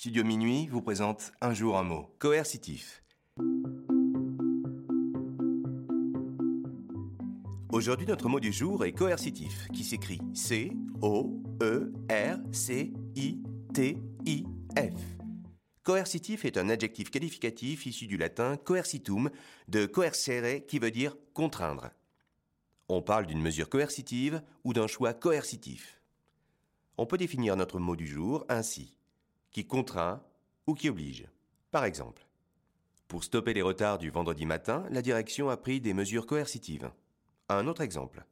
Studio Minuit vous présente un jour un mot. Coercitif. Aujourd'hui, notre mot du jour est coercitif, qui s'écrit C-O-E-R-C-I-T-I-F. Coercitif est un adjectif qualificatif issu du latin coercitum, de coercere, qui veut dire contraindre. On parle d'une mesure coercitive ou d'un choix coercitif. On peut définir notre mot du jour ainsi qui contraint ou qui oblige. Par exemple, pour stopper les retards du vendredi matin, la direction a pris des mesures coercitives. Un autre exemple.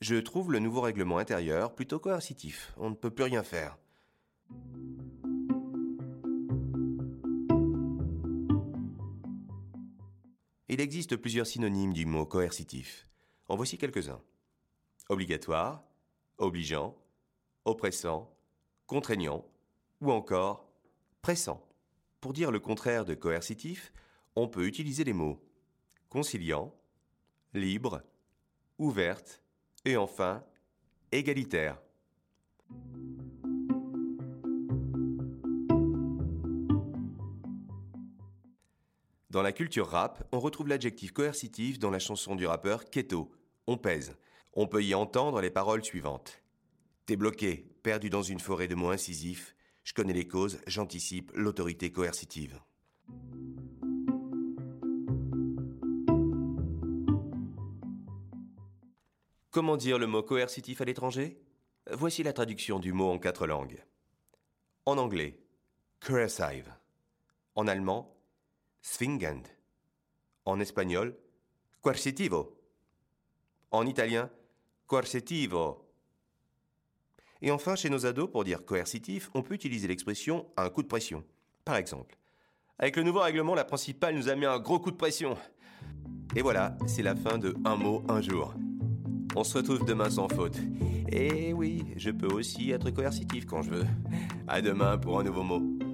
Je trouve le nouveau règlement intérieur plutôt coercitif. On ne peut plus rien faire. Il existe plusieurs synonymes du mot coercitif. En voici quelques-uns. Obligatoire, obligeant, oppressant, contraignant, ou encore pressant. Pour dire le contraire de coercitif, on peut utiliser les mots conciliant, libre, ouverte et enfin égalitaire. Dans la culture rap, on retrouve l'adjectif coercitif dans la chanson du rappeur Keto, On pèse. On peut y entendre les paroles suivantes. T'es bloqué, perdu dans une forêt de mots incisifs, je connais les causes, j'anticipe l'autorité coercitive. Comment dire le mot coercitif à l'étranger? Voici la traduction du mot en quatre langues. En anglais, coercive. En allemand, zwingend. En espagnol, coercitivo. En italien, coercitivo. Et enfin, chez nos ados, pour dire coercitif, on peut utiliser l'expression un coup de pression. Par exemple, avec le nouveau règlement, la principale nous a mis un gros coup de pression. Et voilà, c'est la fin de Un mot, un jour. On se retrouve demain sans faute. Et oui, je peux aussi être coercitif quand je veux. À demain pour un nouveau mot.